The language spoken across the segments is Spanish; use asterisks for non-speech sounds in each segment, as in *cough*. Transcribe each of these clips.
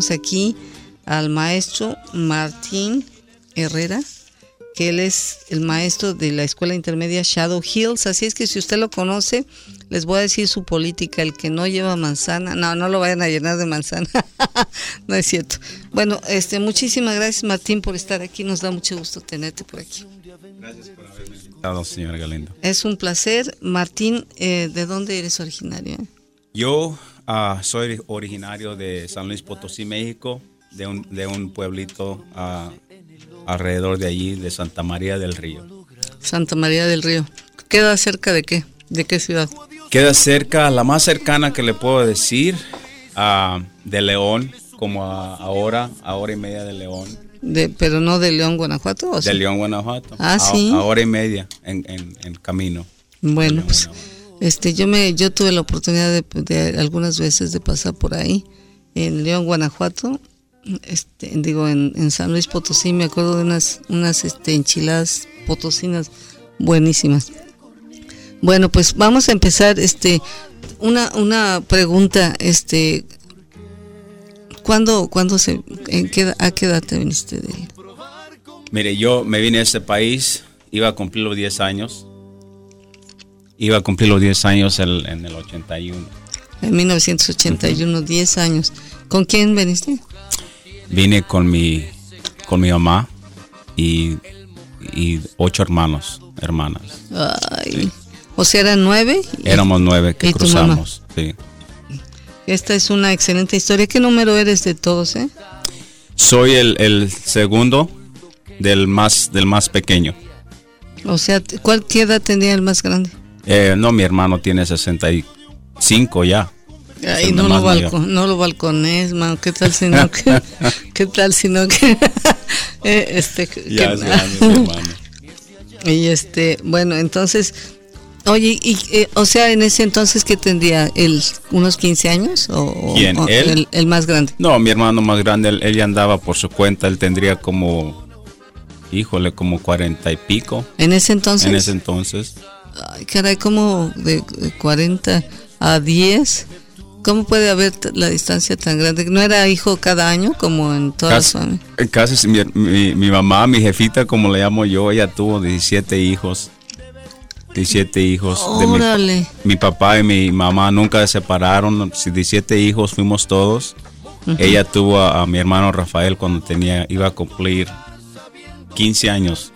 tenemos aquí al maestro Martín Herrera, que él es el maestro de la escuela intermedia Shadow Hills. Así es que si usted lo conoce, les voy a decir su política, el que no lleva manzana, no, no lo vayan a llenar de manzana, *laughs* no es cierto. Bueno, este, muchísimas gracias Martín por estar aquí, nos da mucho gusto tenerte por aquí. Gracias por haberme invitado, señor Galindo. Es un placer. Martín, eh, ¿de dónde eres originario? Yo uh, soy originario de San Luis Potosí, México, de un, de un pueblito uh, alrededor de allí, de Santa María del Río. Santa María del Río. ¿Queda cerca de qué? ¿De qué ciudad? Queda cerca, la más cercana que le puedo decir, uh, de León, como a, a hora, a hora y media de León. De, pero no de León, Guanajuato. ¿o De sí? León, Guanajuato. Ah, a, sí. a hora y media en, en, en camino. Bueno, León, pues Guanajuato. Este, yo me, yo tuve la oportunidad de, de algunas veces de pasar por ahí en León, Guanajuato. Este, digo, en, en San Luis Potosí me acuerdo de unas, unas este, enchiladas potosinas buenísimas. Bueno, pues vamos a empezar, este, una, una pregunta, este, ¿cuándo, cuándo se, en qué, a qué edad te viniste de Mire, yo me vine a este país, iba a cumplir los 10 años. Iba a cumplir los 10 años el- en el 81. En 1981, 10 años. ¿Con quién viniste? Vine con mi, con mi mamá y, y ocho hermanos, hermanas. Ay, o sea, eran nueve. Éramos nueve que cruzamos. Sí. Esta es una excelente historia. ¿Qué número eres de todos, eh? Soy el, el segundo del más, del más pequeño. O sea, ¿cuál qué edad tenía el más grande? Eh, no, mi hermano tiene 65 ya. Ay, el no lo, balcon, no lo balcones, man. ¿Qué tal si no que, *laughs* qué tal si no que, *laughs* eh, este, Ya que- es grande mi hermano. *laughs* y este, bueno, entonces, oye, y, eh, o sea, en ese entonces que tendría él unos 15 años o, ¿Quién? o ¿Él? El, el más grande. No, mi hermano más grande, él, él ya andaba por su cuenta, él tendría como, híjole, como cuarenta y pico En ese entonces. en ese entonces. Ay, caray, como de de 40 a 10. ¿Cómo puede haber la distancia tan grande? ¿No era hijo cada año como en todas las Casi, eh, casi si mi, mi- mi mamá, mi jefita, como le llamo yo, ella tuvo 17 hijos. 17 hijos. de mi- Órale. mi, papá y mi mamá nunca se separaron. si 17 hijos fuimos todos. Ella tuvo a, a mi hermano Rafael cuando tenía iba a cumplir 15 años.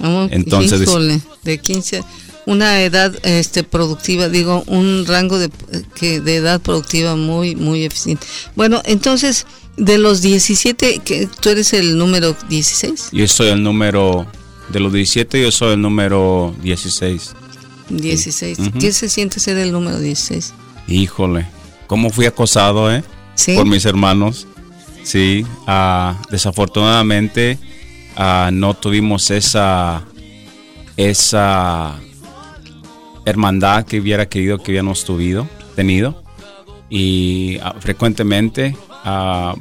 Oh, Entonces- híjole, de 15 una edad este productiva, digo, un rango de que de edad productiva muy muy eficiente. Bueno, entonces de los 17 que tú eres el número 16, Yo soy el número de los 17, yo soy el número 16. 16. Ujú. ¿Qué se siente ser el número 16? Híjole, cómo fui acosado, ¿eh? Sí. Por mis hermanos. Sí, ah, desafortunadamente ah, no tuvimos esa esa hermandad que hubiera querido que hubiéramos tuvido, tenido. Y ah, frecuentemente, ah,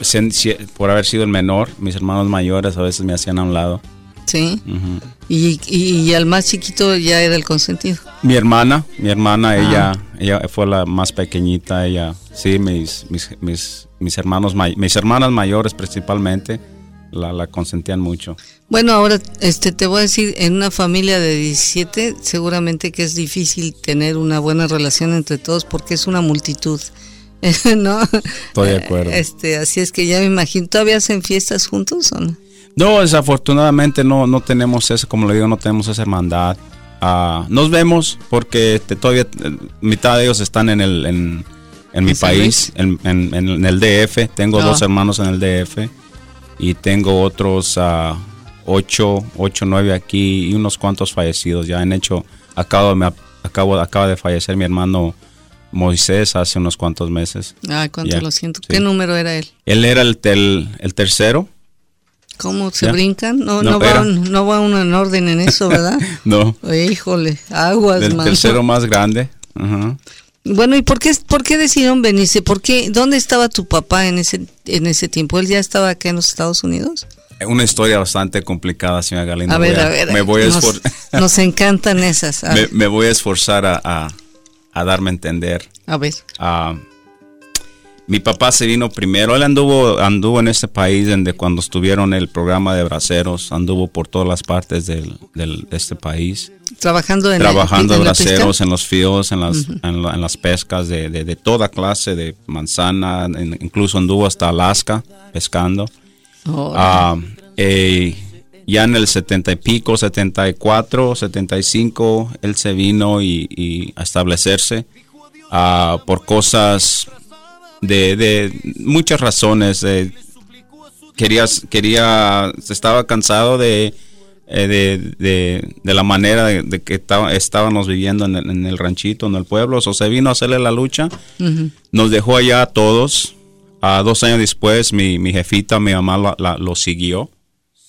sen- si- por haber sido el menor, mis hermanos mayores a veces me hacían a un lado. Sí. Y, y, y al más chiquito ya era el consentido. Mi hermana, mi hermana, Ah. ella, ella fue la más pequeñita, ella, sí, mis, mis, mis, mis hermanos, mis hermanas mayores principalmente, la, la consentían mucho. Bueno, ahora este te voy a decir, en una familia de 17 seguramente que es difícil tener una buena relación entre todos porque es una multitud. *laughs* ¿No? Estoy de acuerdo. Este, así es que ya me imagino, ¿todavía hacen fiestas juntos o no? No, desafortunadamente no, no tenemos eso, como le digo, no tenemos esa hermandad. Ah, nos vemos porque este, todavía eh, mitad de ellos están en el en, en mi ¿En San país, en, en- en el DF. Tengo Ah. dos hermanos en el DF y tengo otros ah, ocho, ocho, nueve aquí y unos cuantos fallecidos. Ya han hecho, acabo, me, acabo, acaba de fallecer mi hermano Moisés hace unos cuantos meses. Ay, cuánto lo siento. sí. ¿Qué número era él? Él era el, tel- el tercero. ¿Cómo se brincan? No, No, no, va, un- no va uno en orden en eso, ¿verdad? *laughs* No, Híjole, aguas, el tercero más grande. Ajá. Bueno, ¿y por qué, por qué decidieron venirse? ¿Por qué? ¿Dónde estaba tu papá en ese, en ese tiempo? ¿Él ya estaba acá en los Estados Unidos? Una historia bastante complicada, señora Galindo. A ver, Voy a ver. Me voy a, nos, *laughs* nos encantan esas. Me, voy a esforzar a, a- a darme a entender. a ver. Ah, mi papá se vino primero. Él anduvo, anduvo en este país desde cuando estuvieron el programa de braceros. Anduvo por todas las partes del, del- de este país. Trabajando en trabajando en la braceros en los fields, en las, en, la- en las pescas de, de- de toda clase, de manzana, en- incluso anduvo hasta Alaska pescando. Oh, Ah, eh, ya en el 70 y pico, 74, 75, él se vino y, y a establecerse ah, por cosas de, de muchas razones. eh, quería, quería, estaba cansado de, eh, de, de- de la manera de, de que estaba- estábamos viviendo en el, en el ranchito, en el pueblo. O se vino a hacerle la lucha. ujú. Nos dejó allá a todos. A dos años después, mi, mi jefita, mi mamá la- la- lo siguió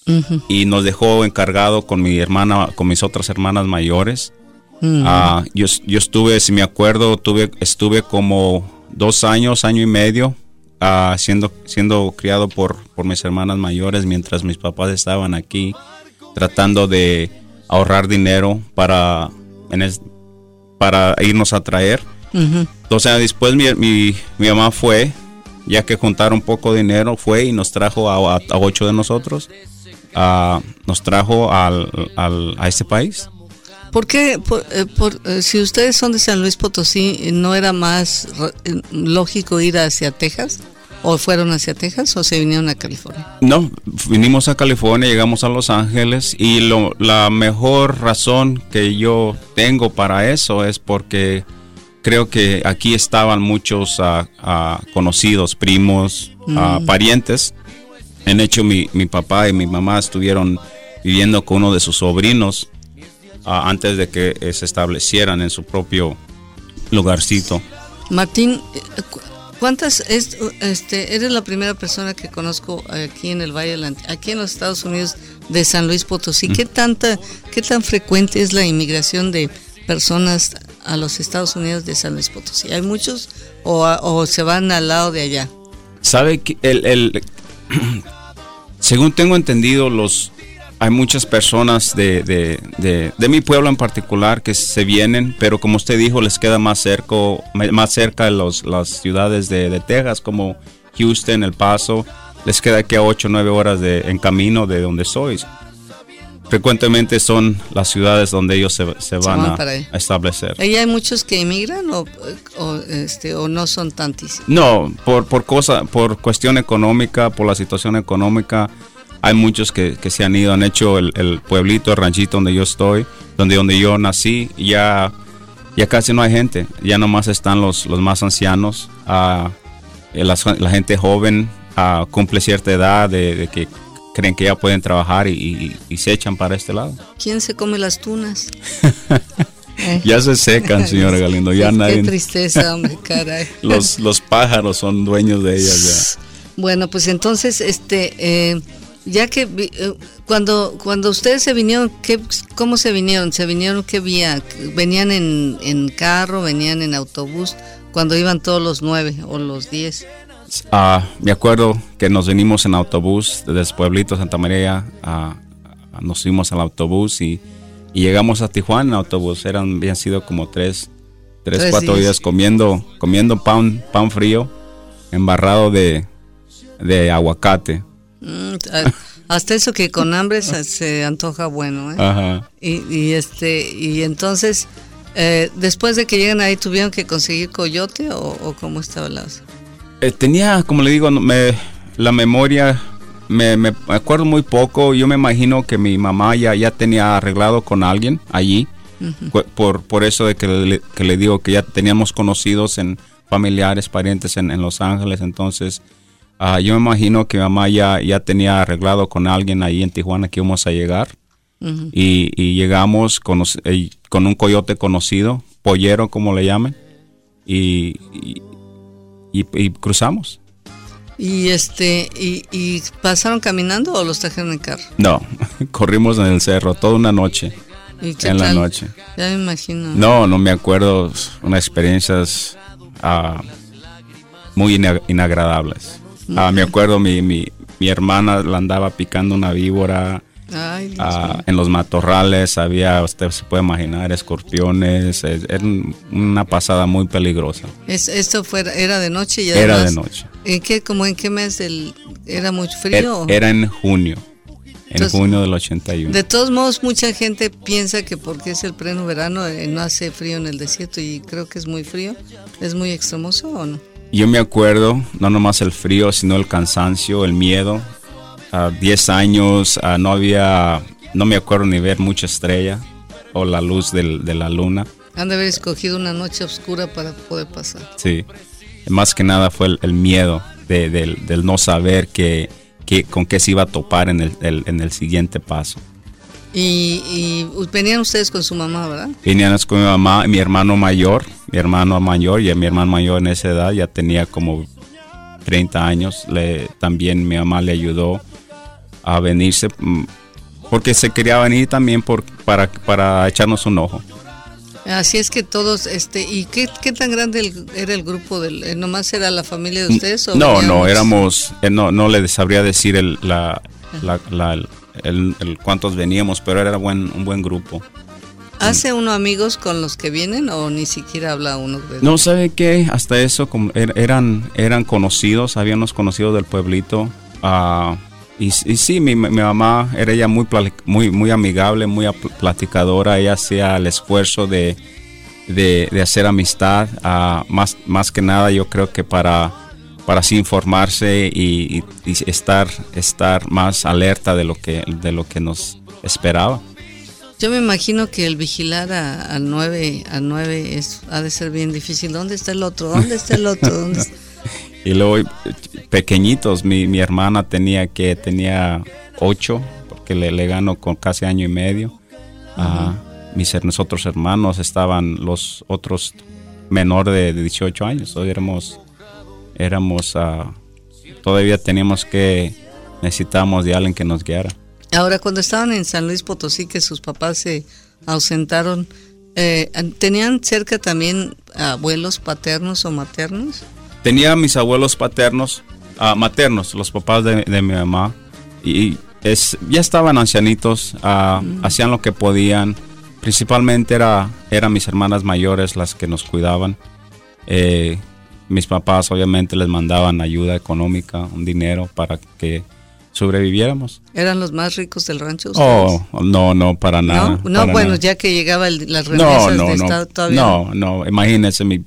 Ujú. y nos dejó encargado con mi hermana, con mis otras hermanas mayores. Mm. Ah, yo, yo estuve, si me acuerdo, tuve, estuve como dos años, año y medio, ah, siendo, siendo criado por, por mis hermanas mayores mientras mis papás estaban aquí tratando de ahorrar dinero para, en es- para irnos a traer. Años después mi, mi, mi mamá fue, ya que juntaron poco dinero, fue y nos trajo a, a- a ocho de nosotros, nos trajo al, al- a este país. ¿Por qué, por- eh, por- eh, si ustedes son de San Luis Potosí, no era más eh, lógico ir hacia Texas? ¿O fueron hacia Texas o se vinieron a California? No, vinimos a California, llegamos a Los Ángeles y lo, la mejor razón que yo tengo para eso es porque creo que aquí estaban muchos ah, conocidos, primos, ah, parientes. En hecho, mi, mi papá y mi mamá estuvieron viviendo con uno de sus sobrinos antes de que eh, se establecieran en su propio lugarcito. Martín, eh, ¿cuántas es, este, eres la primera persona que conozco aquí en el Valle del aquí en los Estados Unidos de San Luis Potosí? ¿Qué tanta, qué tan frecuente es la inmigración de personas a los Estados Unidos de San Luis Potosí? ¿Hay muchos o, o se van al lado de allá? ¿Sabe que el, el- *clears throat* según tengo entendido, los hay muchas personas de, de, de- de mi pueblo en particular que se vienen, pero como usted dijo, les queda más cerca, más cerca los, las ciudades de, Texas, como Houston, El Paso, les queda aquí a 8 o 9 horas de, en camino de donde sois. Frecuentemente son las ciudades donde ellos se, se van, van a, establecer. ¿Ahí hay muchos que emigran o, o, este, o no son tantísimos? No, por, por cosa, por cuestión económica, por la situación económica, hay muchos que, que se han ido, han hecho el, el pueblito, el ranchito donde yo estoy, donde, donde yo nací, ya, ya casi no hay gente, ya nomás están los, los más ancianos, las- la, gente joven ah, cumple cierta edad de, de que creen que ya pueden trabajar y, y- y se echan para este lado. ¿Quién se come las tunas? *laughs* Ya se secan, señora Galindo, ya *laughs* Qué nadie... tristeza, hombre, *laughs* caray. Los, los pájaros son dueños de ellas ya. Bueno, pues entonces, este, eh, ya que eh, cuando cuando ustedes se vinieron, ¿qué, ¿cómo se vinieron? ¿Se vinieron qué vía? ¿Venían en, en carro, venían en autobús? Cuando iban todos los nueve o los diez. Ah, me acuerdo que nos venimos en autobús desde Pueblito Santa María, ah, nos fuimos al autobús y, y llegamos a Tijuana en autobús. Eran, habían sido como tres, tres, Tres cuatro días. días comiendo, comiendo pan, pan frío, embarrado de, de aguacate. Mm, hasta eso que con hambre se, se antoja bueno, ¿eh? Ajá. Y, y este y entonces eh, después de que llegan ahí tuvieron que conseguir coyote o, o cómo estaba la Eh, tenía, como le digo, me, la memoria, me, me acuerdo muy poco. Yo me imagino que mi mamá ya, ya tenía arreglado con alguien allí. Por, por eso de que le, que le digo que ya teníamos conocidos en familiares, parientes en, en Los Ángeles. Entonces, ah, yo me imagino que mi mamá ya, ya tenía arreglado con alguien ahí en Tijuana que íbamos a llegar. Ujú. y, y llegamos con, eh, con un coyote conocido, pollero como le llamen, y, y, y- cruzamos. Y este y, pasaron caminando o los trajeron en carro. No, *laughs* corrimos en el cerro toda una noche, ¿Y qué en la tal? noche. Ya me imagino. No, no me acuerdo, unas experiencias ah, muy ina- inagradables. Ah, me acuerdo mi, mi, mi hermana la andaba picando una víbora Ah, en los matorrales había, usted se puede imaginar, escorpiones. Era una pasada muy peligrosa. Es, ¿Esto fuera, era de noche? Y era de noche. ¿En qué, como en qué mes del, era muy frío? Era, en junio. En junio del 81. De todos modos, mucha gente piensa que porque es el pleno verano eh, no hace frío en el desierto y creo que es muy frío. ¿Es muy extremoso o no? Yo me acuerdo, no nomás el frío, sino el cansancio, el miedo, a 10 años no había, no me acuerdo ni ver mucha estrella o la luz del, de la luna. Han de haber escogido una noche oscura para poder pasar. Sí, más que nada fue el, miedo de, del, no saber que, que, con qué se iba a topar en el, en el siguiente paso. Y, y, venían ustedes con su mamá, ¿verdad? Venían con mi mamá, mi hermano mayor, mi hermano mayor, y mi hermano mayor en esa edad ya tenía como 30 años. Le, también mi mamá le ayudó a venirse mm, porque se quería venir también por, para, para echarnos un ojo. Así es que todos, este, ¿y qué, qué tan grande era el grupo? Del, eh, ¿Nomás era la familia de ustedes? O no, no, éramos, eh, no, no le sabría decir el, la, el, cuántos veníamos, pero era buen, un buen grupo. ¿Hace uno amigos con los que vienen o ni siquiera habla uno de No, ¿sabe qué? Hasta eso er, eran, eran conocidos, habíamos conocido del pueblito. Uh, y, sí, mi, mamá era ella muy, muy, muy amigable, muy platicadora. Ella hacía el esfuerzo de, hacer amistad. Ah, más, más que nada, yo creo que para, para así informarse y, estar, estar más alerta de lo que, de lo que nos esperaba. Yo me imagino que el vigilar a, nueve, a nueve es, ha de ser bien difícil. ¿Dónde está el otro? ¿Dónde está el otro? ¿Dónde *laughs* Y luego pequeñitos, mi, mi, hermana tenía que tenía ocho, porque le, le gano con casi año y medio. Uh mis otros hermanos estaban los otros menor de, 18 años, todavía éramos, éramos ah, todavía teníamos que, necesitamos de alguien que nos guiara. Ahora, cuando estaban en San Luis Potosí, que sus papás se ausentaron, eh, ¿tenían cerca también abuelos paternos o maternos? tenía mis abuelos paternos, uh, maternos, los papás de, mi mamá, y es, ya estaban ancianitos, uh, hacían lo que podían. Principalmente era, eran mis hermanas mayores las que nos cuidaban. Eh, mis papás obviamente les mandaban ayuda económica, un dinero para que sobreviviéramos. ¿Eran los más ricos del rancho? Oh, no, no, para nada. No, bueno, ya que llegaba el, las remesas no, no, de Estado todavía. No, no, imagínense mi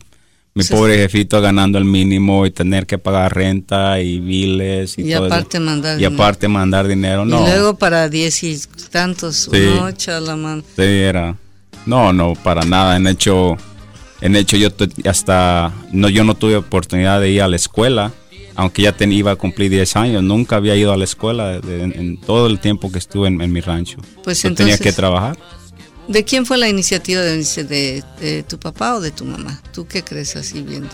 mi pobre jefito ganando el mínimo y tener que pagar renta y biles y, aparte mandar y dinero. aparte mandar dinero no y luego para diez y tantos sí, no mano sí era no no para nada en hecho en hecho yo hasta no yo no tuve oportunidad de ir a la escuela aunque ya iba a cumplir 10 años, nunca había ido a la escuela en, todo el tiempo que estuve en, mi rancho. Pues yo tenía que trabajar. ¿De quién fue la iniciativa de, de, tu papá o de tu mamá? ¿Tú qué crees así viendo?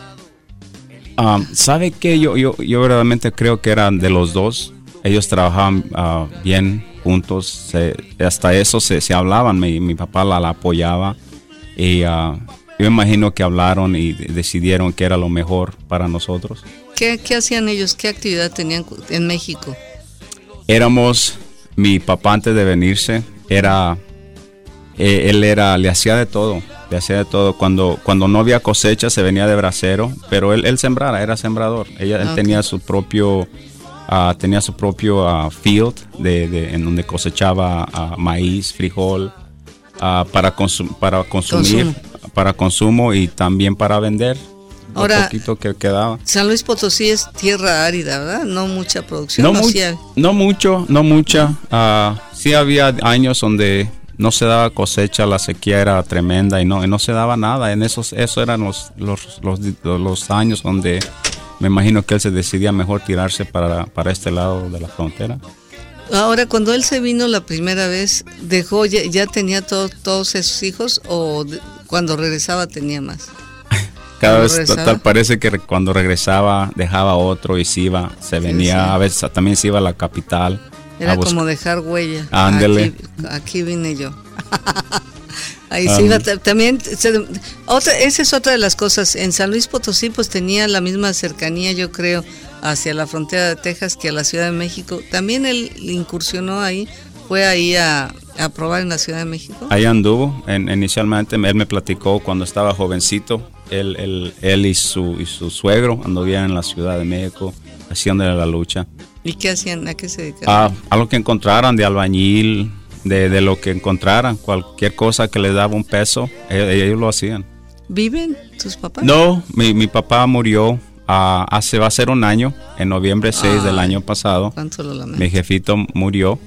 Um, ¿Sabe qué? Yo, yo, yo verdaderamente creo que eran de los dos. Ellos trabajaban uh, bien juntos. hasta eso se, se hablaban. Mi, mi, papá la, apoyaba. Y uh, yo imagino que hablaron y decidieron que era lo mejor para nosotros. ¿Qué, ¿Qué hacían ellos? ¿Qué actividad tenían en México? Éramos, mi papá antes de venirse era eh, él era, le hacía de todo, le hacía de todo. Cuando, cuando no había cosecha se venía de bracero, pero él, él sembrara, era sembrador. Ella, Él tenía su propio, uh, tenía su propio uh, field de, en donde cosechaba uh, maíz, frijol, para, para consumir. Para consumo y también para vender. Ahora, poquito que quedaba. San Luis Potosí es tierra árida, ¿verdad? No mucha producción. No, no mucho, no mucha. sí había años donde no se daba cosecha, la sequía era tremenda y no, no se daba nada. En esos, eso eran los, los, los, años donde me imagino que él se decidía mejor tirarse para, para este lado de la frontera. Ahora, cuando él se vino la primera vez, ¿dejó, ya, tenía todos esos hijos o cuando regresaba tenía más? *laughs* Cada vez tal parece que cuando regresaba dejaba otro y se iba, se venía, a veces también se iba a la capital era como dejar huella. Ándele. Aquí, vine yo. *laughs* Ahí sí, también, otra, esa es otra de las cosas. En San Luis Potosí, pues tenía la misma cercanía, yo creo, hacia la frontera de Texas que a la Ciudad de México. También él incursionó ahí, fue ahí a, a probar en la Ciudad de México? Ahí anduvo. En, inicialmente él me platicó cuando estaba jovencito. Él, él, él y, su, y su suegro anduvían en la Ciudad de México haciendo la lucha. ¿Y qué hacían? ¿A qué se dedicaban? A, a lo que encontraran de albañil, de, de, lo que encontraran, cualquier cosa que les daba un peso, ellos, ellos lo hacían. ¿Viven tus papás? No, mi, mi papá murió uh, hace, va a ser un año, en noviembre 6 Ay, del año pasado. ¿Cuánto lo? Mi jefito murió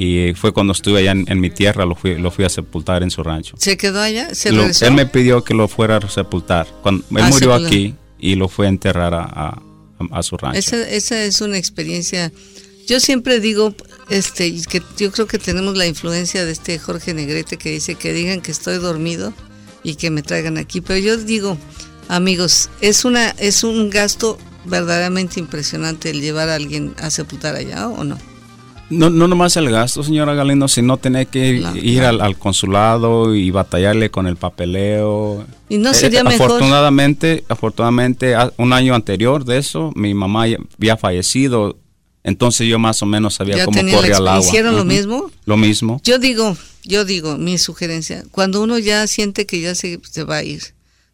y fue cuando estuve allá en, en, mi tierra, lo fui, lo fui a sepultar en su rancho. ¿Se quedó allá? ¿Se lo, él me pidió que lo fuera a sepultar. Cuando, él ah, murió aquí y lo fue a enterrar a, a, a su rancho. Esa, esa, es una experiencia. Yo siempre digo este, que yo creo que tenemos la influencia de este Jorge Negrete que dice que digan que estoy dormido y que me traigan aquí. Pero yo digo, amigos, es, una, es un gasto verdaderamente impresionante el llevar a alguien a sepultar allá o no. No, no nomás el gasto, señora Galindo, sino tener que ir, al, al, consulado y batallarle con el papeleo. Y no sería eh, mejor. Afortunadamente, afortunadamente, un año anterior de eso, mi mamá había fallecido. Entonces yo más o menos sabía cómo corría el agua. ¿Hicieron uh -huh. lo mismo? Lo mismo. Yo digo, yo digo, mi sugerencia, cuando uno ya siente que ya se, se va a ir,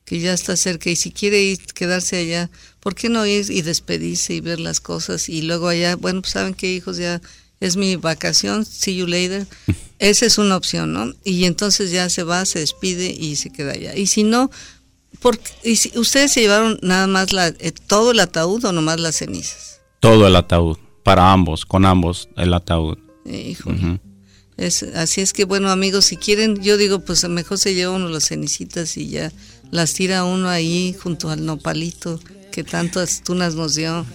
que ya está cerca y si quiere ir, quedarse allá, ¿por qué no ir y despedirse y ver las cosas y luego allá, bueno, pues saben que hijos ya es mi vacación, see you later. *laughs* Esa es una opción, ¿no? Y entonces ya se va, se despide y se queda allá. Y si no, porque, y si, ¿ustedes se llevaron nada más la, eh, todo el ataúd o nomás las cenizas? Todo el ataúd, para ambos, con ambos el ataúd. Híjole. Uh -huh. Es, así es que bueno amigos, si quieren, yo digo pues mejor se lleva uno las cenicitas y ya las tira uno ahí junto al nopalito que tantas tunas nos dio.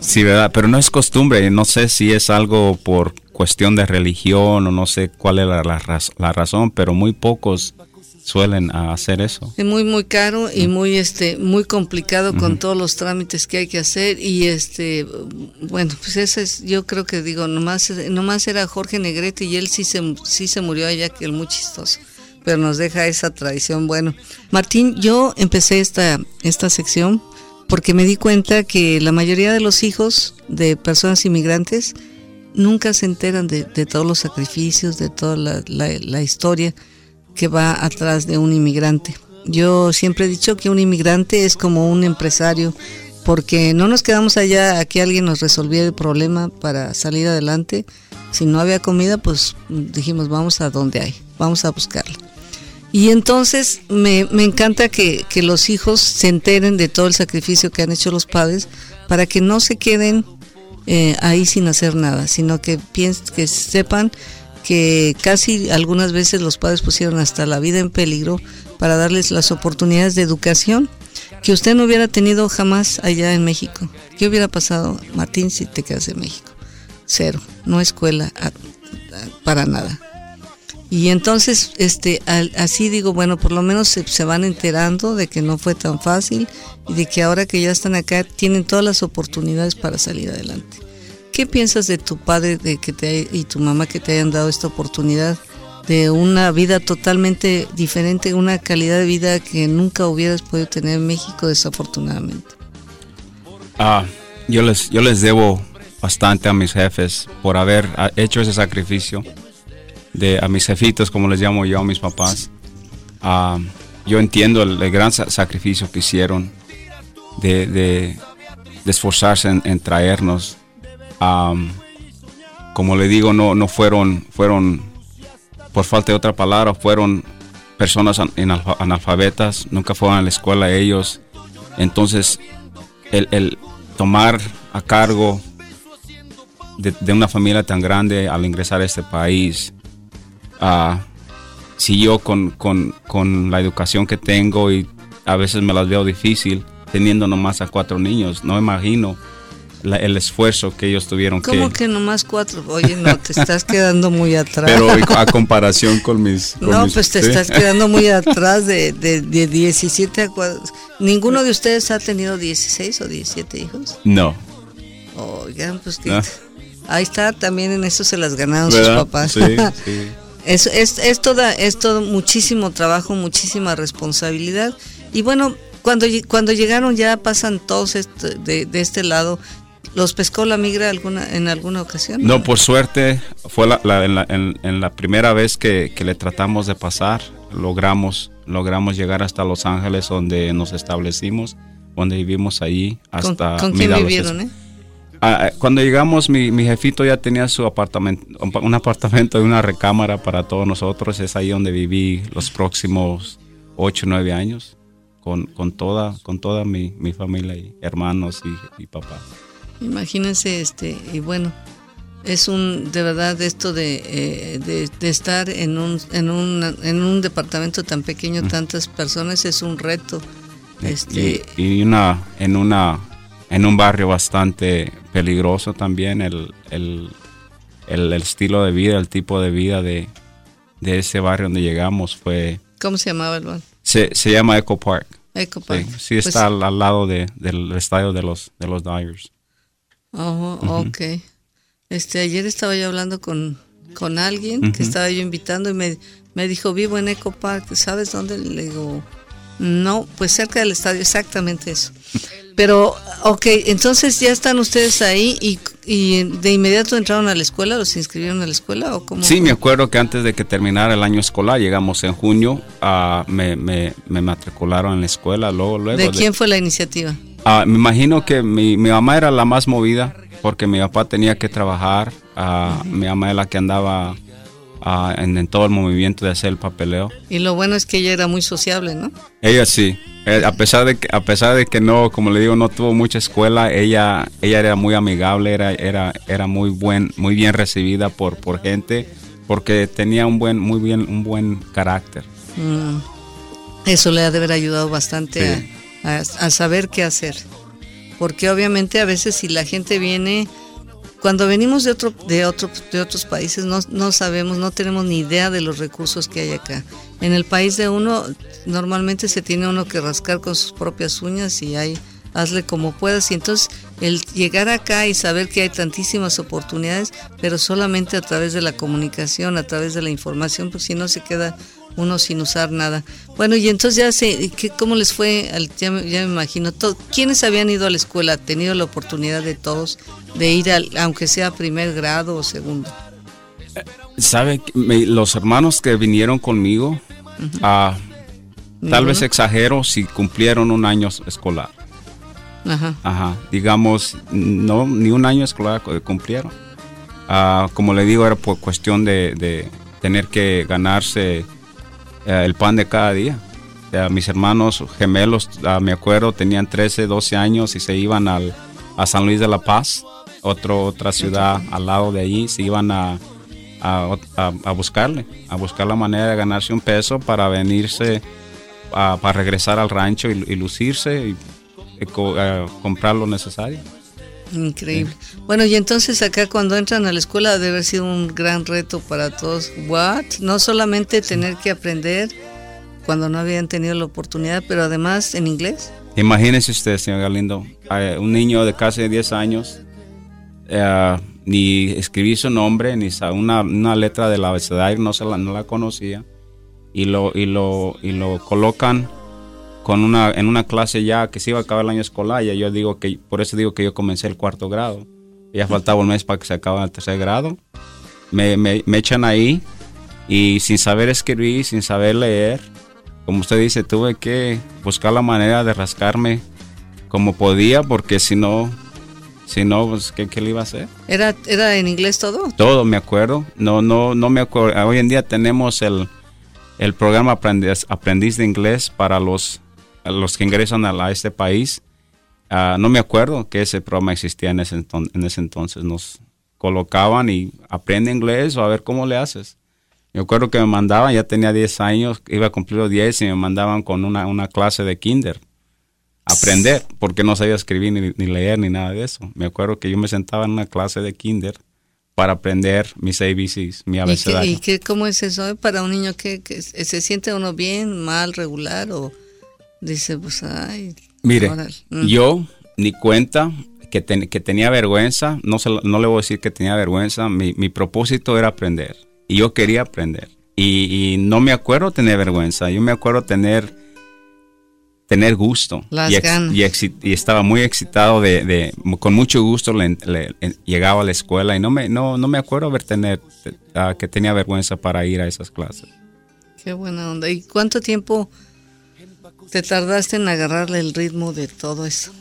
Sí, verdad, pero no es costumbre, no sé si es algo por cuestión de religión o no sé cuál es la, la, la razón, pero muy pocos suelen hacer eso. Es muy muy caro y muy este muy complicado uh -huh. con todos los trámites que hay que hacer y este bueno, pues ese es yo creo que digo, nomás nomás era Jorge Negrete y él sí se sí se murió allá que el muy chistoso. Pero nos deja esa tradición. Bueno, Martín, yo empecé esta esta sección porque me di cuenta que la mayoría de los hijos de personas inmigrantes nunca se enteran de, todos los sacrificios, de toda la, la, la, historia que va atrás de un inmigrante. Yo siempre he dicho que un inmigrante es como un empresario, porque no nos quedamos allá a que alguien nos resolviera el problema para salir adelante. Si no había comida, pues dijimos, vamos a donde hay, vamos a buscarla. Y entonces me, me encanta que, que, los hijos se enteren de todo el sacrificio que han hecho los padres para que no se queden eh, ahí sin hacer nada, sino que, piensen, que sepan que casi algunas veces los padres pusieron hasta la vida en peligro para darles las oportunidades de educación que usted no hubiera tenido jamás allá en México. ¿Qué hubiera pasado, Martín, si te quedas en México? Cero, no escuela para nada. Y entonces, este, así digo, bueno, por lo menos se, se, van enterando de que no fue tan fácil y de que ahora que ya están acá tienen todas las oportunidades para salir adelante. ¿Qué piensas de tu padre de que te, y tu mamá que te hayan dado esta oportunidad de una vida totalmente diferente, una calidad de vida que nunca hubieras podido tener en México desafortunadamente? Ah, yo les, yo les debo bastante a mis jefes por haber hecho ese sacrificio de a mis jefitos, como les llamo yo a mis papás. Uh, yo entiendo el, gran sacrificio que hicieron de, esforzarse en, traernos. Um, como le digo, no, no fueron, fueron, por falta de otra palabra, fueron personas analfabetas, nunca fueron a la escuela ellos. Entonces, el, tomar a cargo de, una familia tan grande al ingresar a este país, uh, si yo con, con, con, la educación que tengo y a veces me las veo difícil teniendo nomás a cuatro niños, no me imagino la, el esfuerzo que ellos tuvieron ¿Cómo que... que nomás cuatro? Oye, no, te estás quedando muy atrás. Pero a *laughs* comparación con mis... Con no, mis, pues te ¿sí? estás quedando muy *laughs* atrás de, de, de 17 a 4. ¿Ninguno de ustedes ha tenido 16 o 17 hijos? No. Oigan, pues que... No. Ahí está, también en eso se las ganaron sus papás. Sí, sí. *laughs* Es, es, es, toda, es todo muchísimo trabajo, muchísima responsabilidad. Y bueno, cuando, cuando llegaron ya pasan todos este, de, de, este lado, ¿Los pescó la migra alguna, en alguna ocasión? No, por suerte fue la, en, la, primera vez que, le tratamos de pasar, logramos, logramos llegar hasta Los Ángeles donde nos establecimos, donde vivimos ahí hasta... ¿Con, quién vivieron, eh? Ah, ah, cuando llegamos, mi, mi, jefito ya tenía su apartamento, un apartamento y una recámara para todos nosotros. Es ahí donde viví los próximos 8 o 9 años con, con, toda, con toda mi, mi familia y hermanos y, y papá. Imagínense, este, y bueno, es un, de verdad, esto de, eh, de, estar en un, en, un, en un departamento tan pequeño, tantas personas, es un reto. Este, y, una, en una, en un barrio bastante peligroso también, el, el, el, estilo de vida, el tipo de vida de, de, ese barrio donde llegamos fue... ¿Cómo se llamaba el barrio? Se, se llama Echo Park. Echo Park. Sí, está pues al, lado de, del estadio de los, de los Dyers. Oh, ok. Este, ayer estaba yo hablando con, con alguien que estaba yo invitando y me, me dijo, vivo en Eco Park, ¿sabes dónde? Le digo, no, pues cerca del estadio, exactamente eso. Pero, ok, entonces ya están ustedes ahí y, y, de inmediato entraron a la escuela, los inscribieron a la escuela o cómo? Sí, me acuerdo que antes de que terminara el año escolar, llegamos en junio, uh, me, me, me, matricularon en la escuela, luego, luego. ¿De quién fue la iniciativa? Ah, me imagino que mi, mi, mamá era la más movida porque mi papá tenía que trabajar. Uh, mi mamá era la que andaba uh, en, todo el movimiento de hacer el papeleo. Y lo bueno es que ella era muy sociable, ¿no? Ella sí. Eh, a pesar de que, a pesar de que no, como le digo, no tuvo mucha escuela, ella, ella era muy amigable, era, era, era muy buen, muy bien recibida por, por gente, porque tenía un buen, muy bien, un buen carácter. Mm. Eso le ha de haber ayudado bastante a a, saber qué hacer. Porque obviamente a veces si la gente viene, cuando venimos de, otro, de, otro, de otros países no, no sabemos, no tenemos ni idea de los recursos que hay acá. En el país de uno normalmente se tiene uno que rascar con sus propias uñas y hay hazle como puedas. Y entonces el llegar acá y saber que hay tantísimas oportunidades, pero solamente a través de la comunicación, a través de la información, pues si no se queda uno sin usar nada. Bueno, y entonces ya sé, ¿cómo les fue? ya, me, imagino, ¿quiénes habían ido a la escuela? ¿Tenido la oportunidad de todos de ir, al, aunque sea primer grado o segundo? ¿Sabe? los hermanos que vinieron conmigo, ah, tal vez exagero si cumplieron un año escolar. Ajá. Ajá. Digamos, no, ni un año escolar cumplieron. Ah, como le digo, era por cuestión de, de tener que ganarse eh, el pan de cada día. mis hermanos gemelos, ah, me acuerdo, tenían 13, 12 años y se iban al, a San Luis de la Paz, otro, otra ciudad al lado de allí, se iban a, a, buscarle, a buscar la manera de ganarse un peso para venirse, para regresar al rancho y, lucirse y, eh, comprar lo necesario. Increíble. Bueno, y entonces acá cuando entran a la escuela debe haber sido un gran reto para todos. What? No solamente tener que aprender cuando no habían tenido la oportunidad, pero además en inglés. Imagínese usted, señor Galindo, un niño de casi 10 años, eh, ni escribí su nombre, ni una, una letra del abecedario, no, se la, no la conocía, y lo, y lo, y lo colocan con una, en una clase ya que se iba a acabar el año escolar, ya yo digo que, por eso digo que yo comencé el cuarto grado. Ya faltaba un mes para que se acabe el tercer grado. Me, me, me echan ahí y sin saber escribir, sin saber leer, como usted dice, tuve que buscar la manera de rascarme como podía, porque si no, si no, pues, ¿qué, ¿qué, le iba a hacer? ¿Era, ¿Era en inglés todo? Todo, me acuerdo. No, no, no me acuerdo. Hoy en día tenemos el, el programa aprendiz, aprendiz de inglés para los los que ingresan a, este país, ah, no me acuerdo que ese programa existía en ese, en ese entonces. Nos colocaban y aprende inglés o a ver cómo le haces. Yo acuerdo que me mandaban, ya tenía 10 años, iba a cumplir los 10 y me mandaban con una, una clase de kinder. Aprender, porque no sabía escribir ni, leer ni nada de eso. Me acuerdo que yo me sentaba en una clase de kinder para aprender mis ABCs, mi abecedario. ¿Y, qué, cómo es eso para un niño que, que, se siente uno bien, mal, regular o Dice, pues, ay. Mire, mm. yo ni cuenta que, que tenía vergüenza, no, se, no le voy a decir que tenía vergüenza, mi, mi propósito era aprender y yo quería aprender. Y, no me acuerdo tener vergüenza, yo me acuerdo tener, tener gusto. Las y, ex- ganas. y estaba muy excitado de, de- con mucho gusto le- le- le- llegaba a la escuela y no me, no, no me acuerdo haber tener, ah, que tenía vergüenza para ir a esas clases. Qué buena onda. ¿Y cuánto tiempo te tardaste en agarrarle el ritmo de todo eso?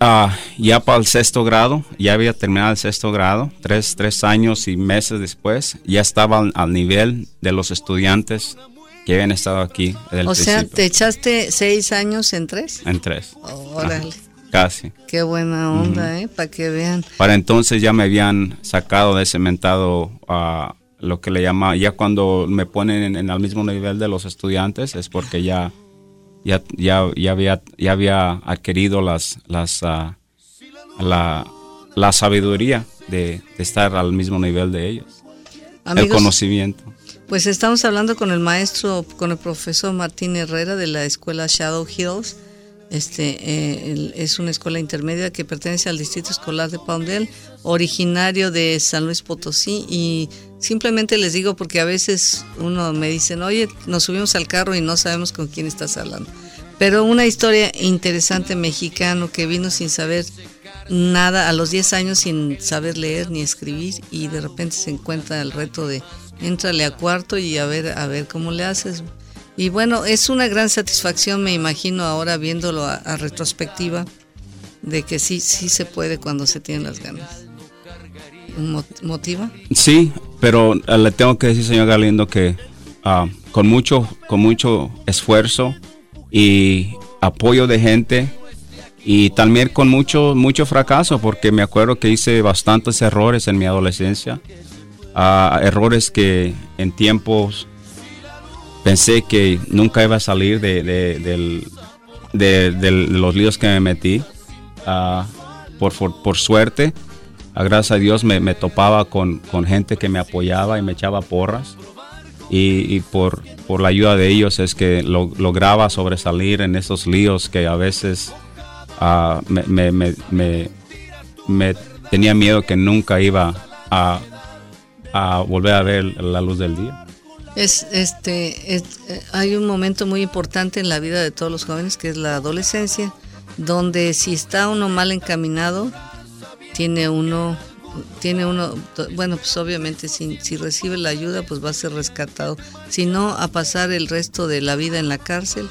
Ah, ya para el sexto grado, ya había terminado el sexto grado, tres, tres años y meses después, ya estaba al, al nivel de los estudiantes que habían estado aquí desde el o sea, principio. ¿te echaste seis años en tres? En tres, Órale, casi. qué buena onda, ¿eh? Para que vean. Para entonces ya me habían sacado de cementado a lo que le llama, ya cuando me ponen en, en el mismo nivel de los estudiantes es porque ya, ya, ya, ya había, ya había adquirido las, las, ah, la, la sabiduría de, de estar al mismo nivel de ellos. el conocimiento. Pues estamos hablando con el maestro, con el profesor Martín Herrera de la escuela Shadow Hills. Este eh, es una escuela intermedia que pertenece al distrito escolar de Palmdale, originario de San Luis Potosí. Y simplemente les digo porque a veces uno me dicen, oye, nos subimos al carro y no sabemos con quién estás hablando. Pero una historia interesante mexicano que vino sin saber nada, a los 10 años sin saber leer ni escribir y de repente se encuentra el reto de entrale a cuarto y a ver a ver cómo le haces. Y bueno, es una gran satisfacción, me imagino ahora viéndolo a, a retrospectiva, de que sí, sí se puede cuando se tienen las ganas. Mo- ¿Motiva? Sí, pero eh, le tengo que decir, señor Galindo, que ah, con, mucho, con mucho esfuerzo y apoyo de gente y también con mucho, mucho fracaso, porque me acuerdo que hice bastantes errores en mi adolescencia, ah, errores que en tiempos pensé que nunca iba a salir de, de- los líos que me metí. Ah, por, por, suerte, a gracias a Dios me, me topaba con, con gente que me apoyaba y me echaba porras. Y, por, por la ayuda de ellos es que lo- lograba sobresalir en esos líos que a veces ah, me- me- me tenía miedo que nunca iba a, a volver a ver la luz del día. Es, este, es- eh, hay un momento muy importante en la vida de todos los jóvenes que es la adolescencia, donde si está uno mal encaminado, tiene uno, tiene uno, bueno, pues obviamente si, si recibe la ayuda, pues va a ser rescatado, si no, a pasar el resto de la vida en la cárcel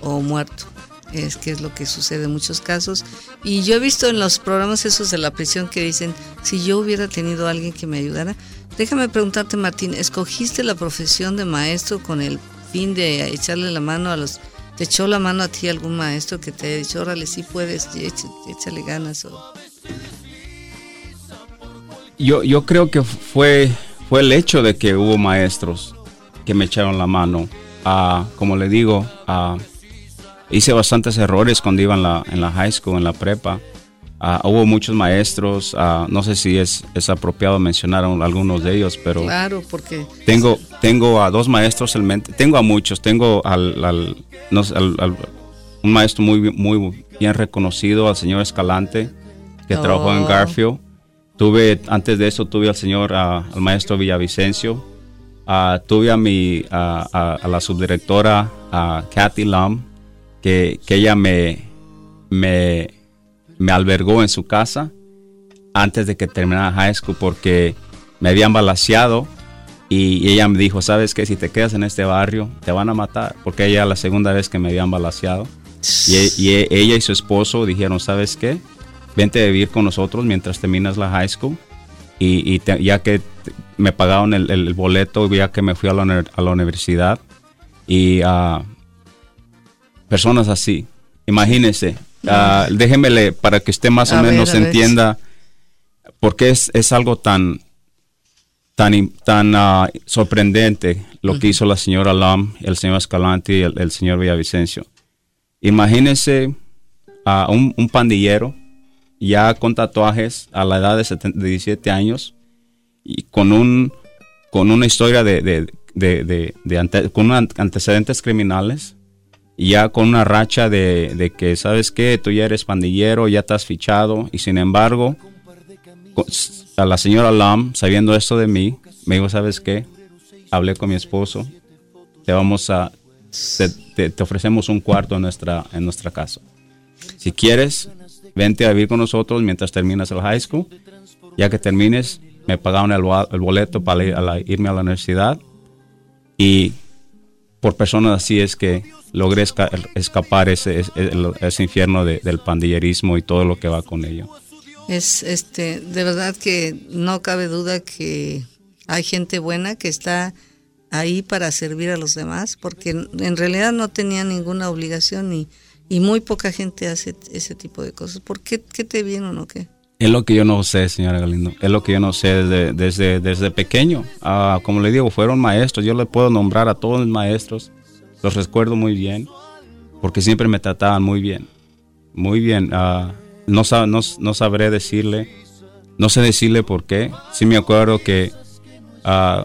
o muerto. Es que es lo que sucede en muchos casos. Y yo he visto en los programas esos de la prisión que dicen, si yo hubiera tenido a alguien que me ayudara, déjame preguntarte Martín, ¿escogiste la profesión de maestro con el fin de echarle la mano a los... ¿Te echó la mano a ti algún maestro que te haya dicho, órale, sí puedes, éch- échale ganas? O... Yo, yo creo que fue, fue el hecho de que hubo maestros que me echaron la mano. Como le digo, hice bastantes errores cuando iba en la, en la high school, en la prepa. Ah, hubo muchos maestros, ah, no sé si es, es apropiado mencionar a algunos de ellos, pero Claro, porque tengo, tengo a dos maestros en mente, tengo a muchos, tengo al, al- no sé, al- al- un maestro muy, muy bien reconocido, al señor Escalante, que trabajó en Oh. Garfield. Tuve, antes de eso, tuve al señor, ah, al maestro Villavicencio. Tuve a mi, a, la subdirectora, Kathy Lam, que, que ella me, me, me albergó en su casa antes de que terminara high school porque me habían balaseado y, ella me dijo, sabes que si te quedas en este barrio te van a matar porque ella la segunda vez que me habían balaseado. Y, e- e- ella y su esposo dijeron, sabes qué, vente a vivir con nosotros mientras terminas la high school y, ya que me pagaron el, el boleto ya que me fui a la, universidad y ah, personas así, imagínense, ah, déjemele para que usted más A o ver, menos ver. entienda por qué es, es algo tan tan, tan ah, sorprendente lo que hizo la señora Lam, el señor Escalante y el, el señor Villavicencio. Imagínense a un, un pandillero ya con tatuajes a la edad de, 70 de 17 años y con un con una historia de, de- de- de- de ante- con antecedentes criminales ya con una racha de, de que sabes que tú ya eres pandillero ya estás fichado y sin embargo a la señora Lam sabiendo esto de mí me dijo sabes qué hablé con mi esposo te vamos a te, ofrecemos un cuarto en nuestra, en nuestra casa. Si quieres, vente a vivir con nosotros mientras terminas el high school. Ya que termines, me pagaron el, boleto para irme a la universidad. Y por personas así es que logré escapar ese, ese, infierno del pandillerismo y todo lo que va con ello. Es este, de verdad que no cabe duda que hay gente buena que está ahí para servir a los demás, porque en realidad no tenía ninguna obligación y, y muy poca gente hace ese tipo de cosas. ¿Por qué, te vieron o qué? Es lo que yo no sé, señora Galindo. Es lo que yo no sé desde, desde, desde pequeño. Ah, como le digo, fueron maestros. Yo le puedo nombrar a todos los maestros. Los recuerdo muy bien. Porque siempre me trataban muy bien. Muy bien. Uh, no, no, no, sabré decirle. No sé decirle por qué. Sí me acuerdo que uh,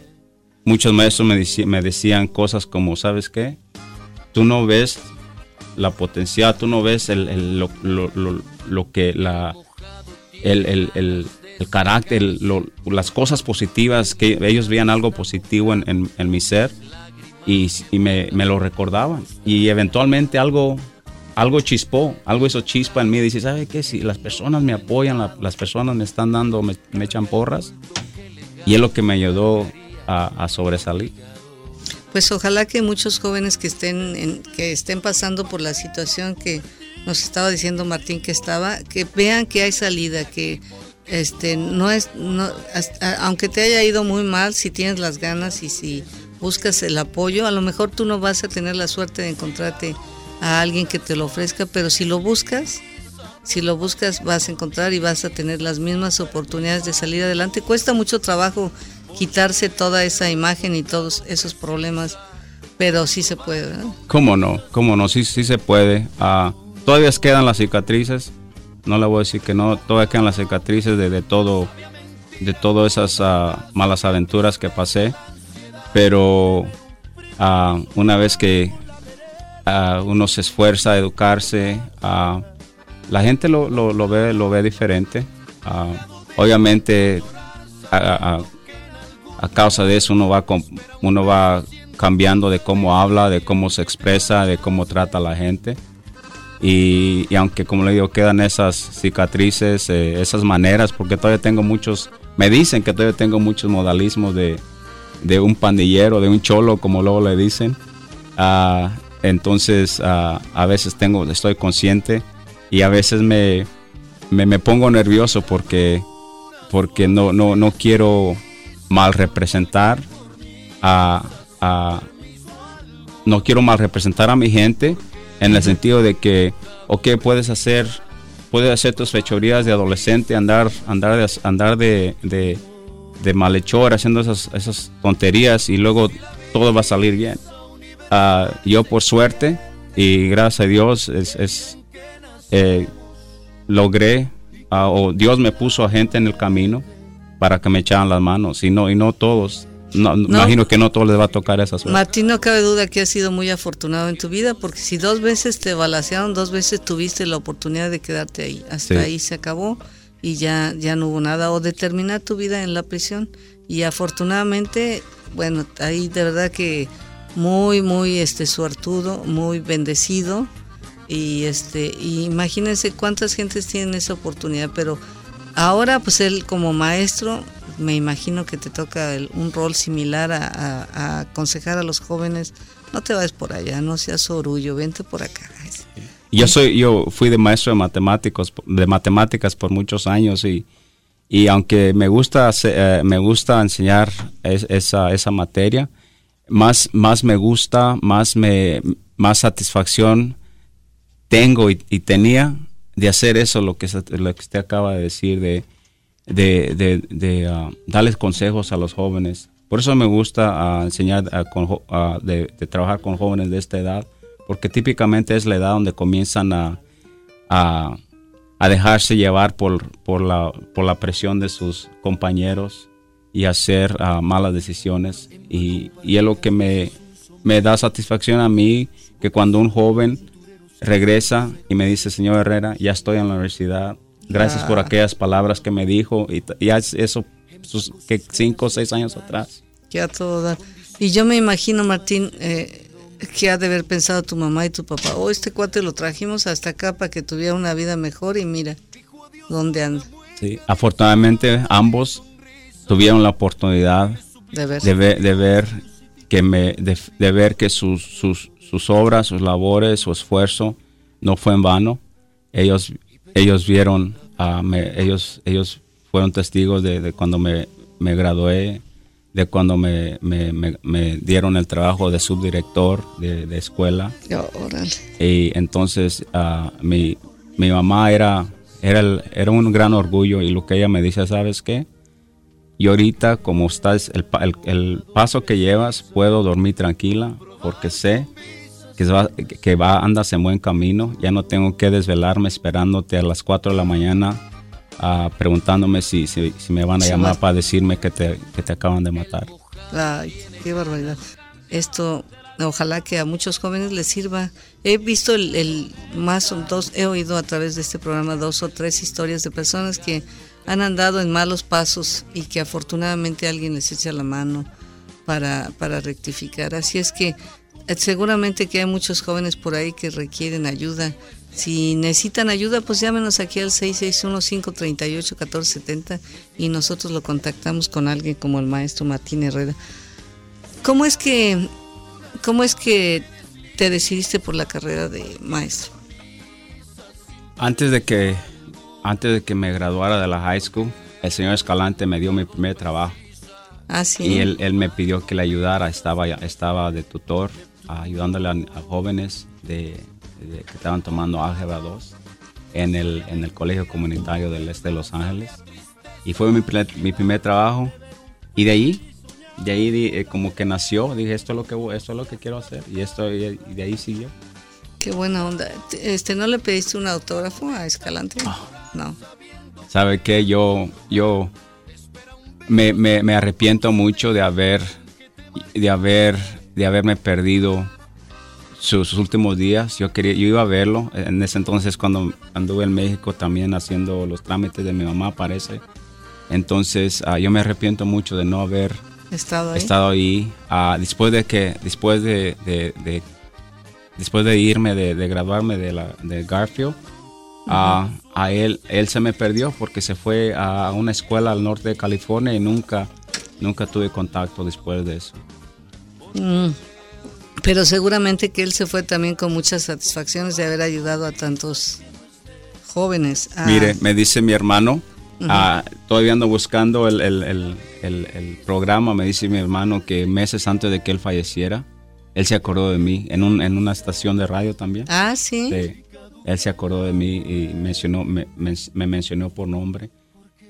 muchos maestros me, me decían cosas como, ¿sabes qué? Tú no ves la potencial, tú no ves el, lo, lo, lo, que la el, el, el carácter, las cosas positivas, que ellos veían algo positivo en, en, mi ser y, y me, me, lo recordaban. Y eventualmente algo, algo chispó, algo hizo chispa en mí. Dice, ¿sabe qué? Si las personas me apoyan, las personas me están dando, me, echan porras. Y es lo que me ayudó a, a sobresalir. Pues ojalá que muchos jóvenes que estén, en, que estén pasando por la situación que nos estaba diciendo Martín que estaba, que vean que hay salida, que este no es no, aunque te haya ido muy mal, si tienes las ganas y si buscas el apoyo, a lo mejor tú no vas a tener la suerte de encontrarte a alguien que te lo ofrezca, pero si lo buscas, si lo buscas vas a encontrar y vas a tener las mismas oportunidades de salir adelante. Cuesta mucho trabajo quitarse toda esa imagen y todos esos problemas, pero sí se puede, ¿verdad? ¿Cómo no? ¿Cómo no? Sí, sí se puede. Ah, Todavía quedan las cicatrices, no le voy a decir que no, todavía quedan las cicatrices de, todo, de todas esas ah, malas aventuras que pasé, pero ah, una vez que ah, uno se esfuerza a educarse, la gente lo, ve, lo ve diferente. obviamente, a, causa de eso uno va, uno va cambiando de cómo habla, de cómo se expresa, de cómo trata a la gente. Y, aunque como le digo, quedan esas cicatrices, eh, esas maneras, porque todavía tengo muchos, me dicen que todavía tengo muchos modalismos de, un pandillero, de un cholo, como luego le dicen. Ah, entonces ah, a veces tengo, estoy consciente y a veces me, me, pongo nervioso porque, porque no, no, no quiero mal representar a, no quiero mal representar a mi gente en el sentido de que, ok, puedes hacer, puedes hacer tus fechorías de adolescente, andar, andar, de, andar de, malhechor, haciendo esas, esas tonterías y luego todo va a salir bien. Ah, yo por suerte y gracias a Dios es, eh, logré ah, o Dios me puso a gente en el camino para que me echaran las manos y no, y no todos no, imagino que no todo les va a tocar esa suerte. Martín, no cabe duda que has sido muy afortunado en tu vida, porque si dos veces te balacearon, dos veces tuviste la oportunidad de quedarte ahí. Hasta ahí se acabó y ya, ya no hubo nada. O de terminar tu vida en la prisión. Y afortunadamente, bueno, ahí de verdad que muy, muy este suertudo, muy bendecido. Y este, y imagínense cuántas gentes tienen esa oportunidad, pero ahora pues él como maestro me imagino que te toca un rol similar a, aconsejar a los jóvenes, no te vayas por allá, no seas orgullo, vente por acá. Yo soy, yo fui de maestro de matemáticos, de matemáticas por muchos años y, y aunque me gusta, eh, me gusta enseñar esa, esa materia, más, más me gusta, más me, más satisfacción tengo y, tenía de hacer eso, lo que, lo que usted acaba de decir, de, de, de, de ah, darles consejos a los jóvenes. Por eso me gusta uh, enseñar de, trabajar con jóvenes de esta edad, porque típicamente es la edad donde comienzan a, a, dejarse llevar por, por, la, por la presión de sus compañeros y hacer ah, malas decisiones. Y, y, es lo que me, me da satisfacción a mí, que cuando un joven regresa y me dice, señor Herrera, ya estoy en la universidad, Gracias por aquellas palabras que me dijo y ya eso, que cinco o seis años atrás. Ya todo Y yo me imagino, Martín, eh, ¿qué ha de haber pensado tu mamá y tu papá? Oh, este cuate lo trajimos hasta acá para que tuviera una vida mejor y mira dónde anda. Sí, afortunadamente ambos tuvieron la oportunidad de ver, de ver, que me de, ver que sus, sus, sus, obras, sus labores, su esfuerzo no fue en vano. Ellos ellos vieron, ellos ellos fueron testigos de, cuando me, me, gradué, de cuando me, me, dieron el trabajo de subdirector de, escuela. Y entonces uh, mi, mi mamá era era, era un gran orgullo y lo que ella me dice, ¿sabes qué? Y ahorita, como estás, el, el, paso que llevas, puedo dormir tranquila porque sé que va, que va, andas en buen camino. Ya no tengo que desvelarme esperándote a las 4 de la mañana uh, preguntándome si, si, me van a llamar para decirme que te, que te acaban de matar. Ay, qué barbaridad. Esto ojalá que a muchos jóvenes les sirva. He visto el, más dos, he oído a través de este programa dos o tres historias de personas que han andado en malos pasos y que afortunadamente alguien les echa la mano para, para rectificar. Así es que seguramente que hay muchos jóvenes por ahí que requieren ayuda. Si necesitan ayuda, pues llámenos aquí al 661-538-1470 y nosotros lo contactamos con alguien como el maestro Martín Herrera. ¿Cómo es que ¿Cómo es que te decidiste por la carrera de maestro? Antes de que, antes de que me graduara de la high school, el señor Escalante me dio mi primer trabajo. Ah, sí. Y él, me pidió que le ayudara. Estaba, estaba de tutor, ayudándole a, jóvenes de, que estaban tomando álgebra 2 en el, en el Colegio Comunitario del Este de Los Ángeles. Y fue mi, mi primer trabajo. Y de ahí de ahí eh, como que nació, dije esto es lo que esto es lo que quiero hacer y esto y, de ahí siguió. Qué buena onda. Este, ¿no le pediste un autógrafo a Escalante? Ah. No. ¿Sabe qué? Yo yo me, me, arrepiento mucho de haber de haber de haberme perdido sus, últimos días. Yo quería yo iba a verlo. En ese entonces cuando anduve en México también haciendo los trámites de mi mamá, parece. Entonces, ah, yo me arrepiento mucho de no haber estado ahí, estado ahí. Ah, después de que después de, después de irme de, graduarme de la de Garfield ah, a él él se me perdió porque se fue a una escuela al norte de California y nunca nunca tuve contacto después de eso mm. pero seguramente que él se fue también con muchas satisfacciones de haber ayudado a tantos jóvenes mire me dice mi hermano Ah, todavía ando buscando el, el, el, programa, me dice mi hermano que meses antes de que él falleciera, él se acordó de mí en, un, en una estación de radio también. Ah, sí. él se acordó de mí y mencionó, me, me, mencionó por nombre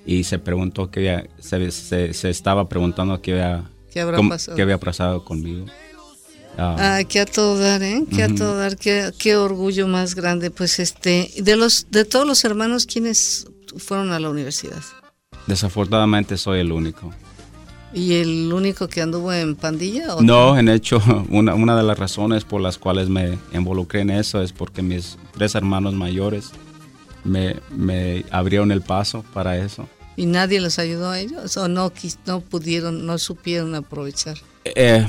y se preguntó que se, se, estaba preguntando qué había, ¿Qué, pasado? qué había pasado conmigo. Ah, que a todo dar, ¿eh? Que a todo dar, qué, qué, orgullo más grande. Pues este, de los, de todos los hermanos, ¿quiénes fueron a la universidad? Desafortunadamente soy el único. ¿Y el único que anduvo en pandilla? no, en hecho, *laughs* una, una de las razones por las cuales me involucré en eso es porque mis tres hermanos mayores me, me abrieron el paso para eso. ¿Y nadie les ayudó a ellos? ¿O no, no pudieron, no supieron aprovechar? Eh,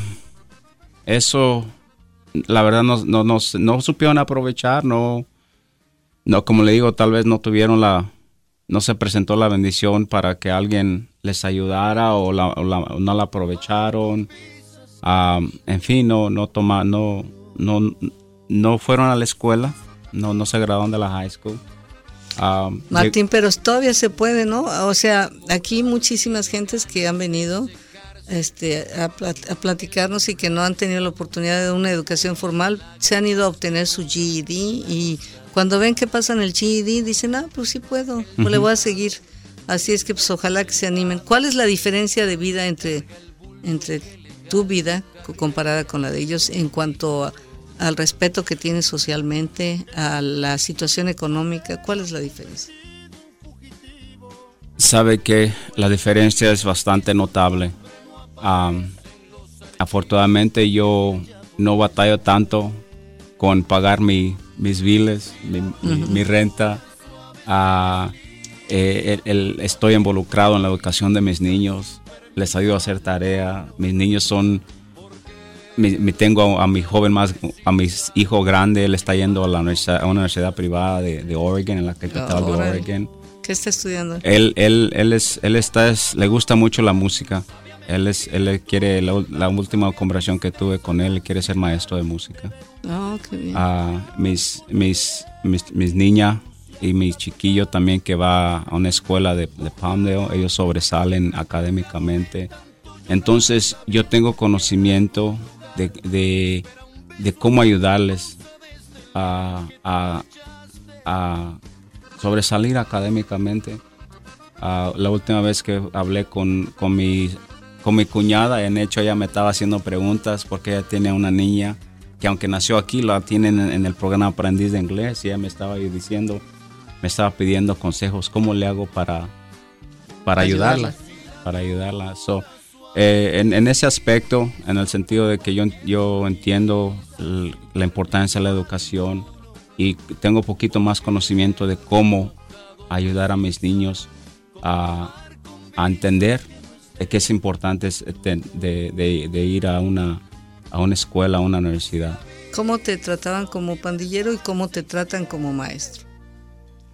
eso, la verdad, no, no, no, no supieron aprovechar, no, no, como le digo, tal vez no tuvieron la, no se presentó la bendición para que alguien les ayudara o, no la aprovecharon. Ah, en fin, no, no, toma, no, no, no fueron a la escuela, no, no se graduaron de la high school. Ah, Martín, pero todavía se puede, ¿no? O sea, aquí muchísimas gentes que han venido este, a, a, platicarnos y que no han tenido la oportunidad de una educación formal, se han ido a obtener su GED y cuando ven que pasan el GED dicen, ah, pues sí puedo, pues le voy a seguir. Así es que pues ojalá que se animen. ¿Cuál es la diferencia de vida entre, entre tu vida comparada con la de ellos en cuanto al respeto que tienes socialmente, a la situación económica? ¿Cuál es la diferencia? Sabe que la diferencia es bastante notable. afortunadamente yo no batallo tanto con pagar mi, mis biles, mi, renta. Ah, eh, estoy involucrado en la educación de mis niños, les ayudo a hacer tarea. Mis niños son, me, tengo a, mi joven más, a mi hijo grande, él está yendo a, la universidad, a una universidad privada de, Oregon, en la capital de Oregon. ¿Qué está estudiando? Él, él, él, es, él está, le gusta mucho la música. Él, es, él quiere, la, última conversación que tuve con él, quiere ser maestro de música. Oh, qué bien. Uh, mis, mis, mis, mis niñas y mi chiquillo también que va a una escuela de, de Palmdale, ellos sobresalen académicamente. Entonces yo tengo conocimiento de, de, cómo ayudarles a, a, sobresalir académicamente. la última vez que hablé con, con, mi, con mi cuñada, en hecho ella me estaba haciendo preguntas porque ella tiene una niña que aunque nació aquí, la tienen en, el programa Aprendiz de Inglés y ella me estaba diciendo, me estaba pidiendo consejos, cómo le hago para, para ayudarla, para ayudarla. So, eh, en, ese aspecto, en el sentido de que yo, yo entiendo la importancia de la educación y tengo un poquito más conocimiento de cómo ayudar a mis niños a, entender que es importante de, ir a una, a una escuela, a una universidad. ¿Cómo te trataban como pandillero y cómo te tratan como maestro?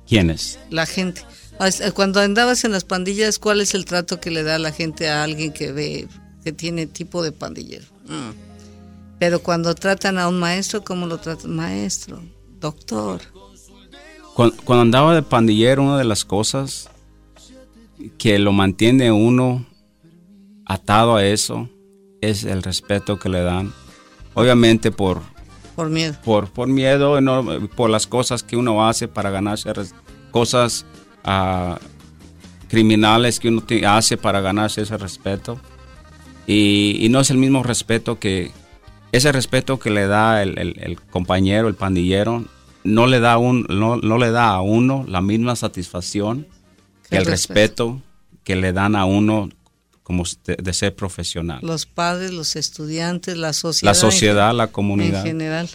¿Quiénes? La gente. Eh, cuando andabas en las pandillas, ¿cuál es el trato que le da la gente a alguien que ve que tiene tipo de pandillero? Mm. Pero cuando tratan a un maestro, ¿cómo lo tratan? Maestro, doctor. Cuando, andaba de pandillero, una de las cosas que lo mantiene uno atado a eso es el respeto que le dan. Obviamente por... Por miedo. Por, por miedo, no, por las cosas que uno hace para ganarse cosas a criminales que uno hace para ganarse ese respeto. Y, no es el mismo respeto que, ese respeto que le da el, compañero, el pandillero, no le, da un, no, le da a uno la misma satisfacción que el, respeto. que le dan a uno como de, ser profesional. Los padres, los estudiantes, la sociedad. La sociedad, la comunidad. En general.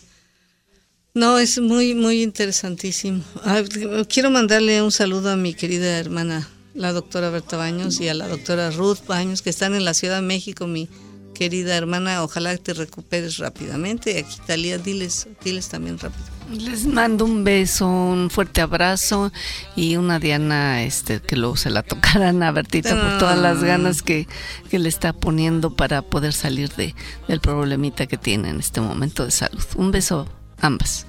No, es muy, muy interesantísimo. Ah, quiero mandarle un saludo a mi querida hermana, la doctora Berta Baños, y a la doctora Ruth Baños, que están en la Ciudad de México, mi querida hermana. Ojalá te recuperes rápidamente. Y aquí, Talía, diles, diles también rápido. Les mando un beso, un fuerte abrazo y una Diana este, que luego se la tocarán a Bertita por todas las ganas que, que, le está poniendo para poder salir de, del problemita que tiene en este momento de salud. Un beso ambas.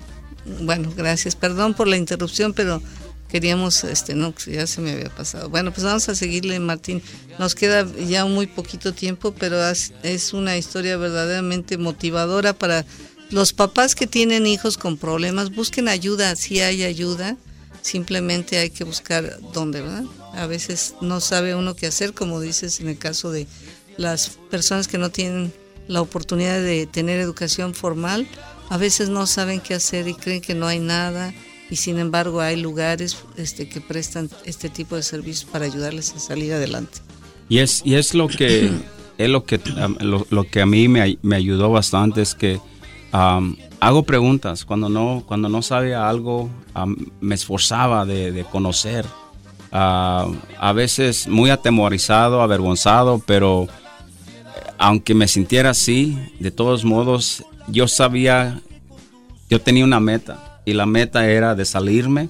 Bueno, gracias. Perdón por la interrupción, pero queríamos, este, no, ya se me había pasado. Bueno, pues vamos a seguirle, Martín. Nos queda ya muy poquito tiempo, pero es una historia verdaderamente motivadora para los papás que tienen hijos con problemas. Busquen ayuda, si hay ayuda. Simplemente hay que buscar dónde, ¿verdad? A veces no sabe uno qué hacer, como dices en el caso de las personas que no tienen la oportunidad de tener educación formal a veces no saben qué hacer y creen que no hay nada y sin embargo hay lugares este, que prestan este tipo de servicios para ayudarles a salir adelante. Y es, y es lo que *coughs* es lo que lo, que a mí me, me, ayudó bastante es que hago preguntas cuando no cuando no sabía algo me esforzaba de, conocer a veces muy atemorizado avergonzado pero aunque me sintiera así de todos modos yo sabía, yo tenía una meta y la meta era de salirme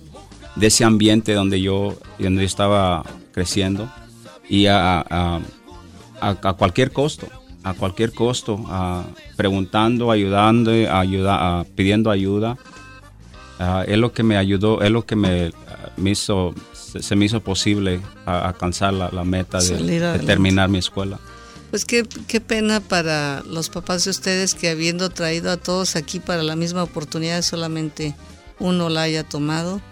de ese ambiente donde yo, donde yo estaba creciendo y a, a, cualquier costo, a cualquier costo, preguntando, ayudando, ayuda, pidiendo ayuda. es lo que me ayudó, es lo que me, hizo, se, me hizo posible alcanzar la, meta de terminar mi escuela. Pues qué, qué pena para los papás de ustedes que habiendo traído a todos aquí para la misma oportunidad solamente uno la haya tomado.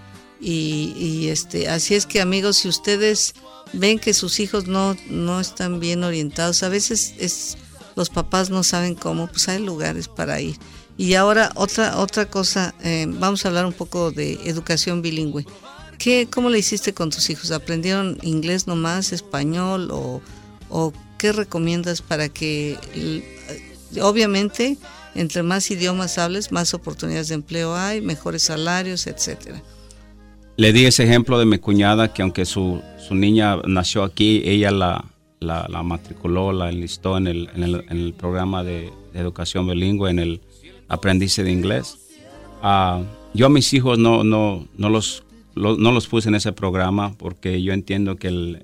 Y, este, así es que amigos, si ustedes ven que sus hijos no, no están bien orientados, a veces es, los papás no saben cómo, pues hay lugares para ir. Y ahora otra, otra cosa, eh, vamos a hablar un poco de educación bilingüe. ¿Qué, ¿Cómo le hiciste con tus hijos? ¿Aprendieron inglés nomás, español o, o ¿qué recomiendas para que, obviamente, entre más idiomas hables, más oportunidades de empleo hay, mejores salarios, etcétera? Le di ese ejemplo de mi cuñada que aunque su, su niña nació aquí, ella la, la, matriculó, la enlistó en el, en el, en el programa de, educación bilingüe en el aprendiz de inglés. Ah, yo a mis hijos no, no, no, los, no los puse en ese programa porque yo entiendo que el,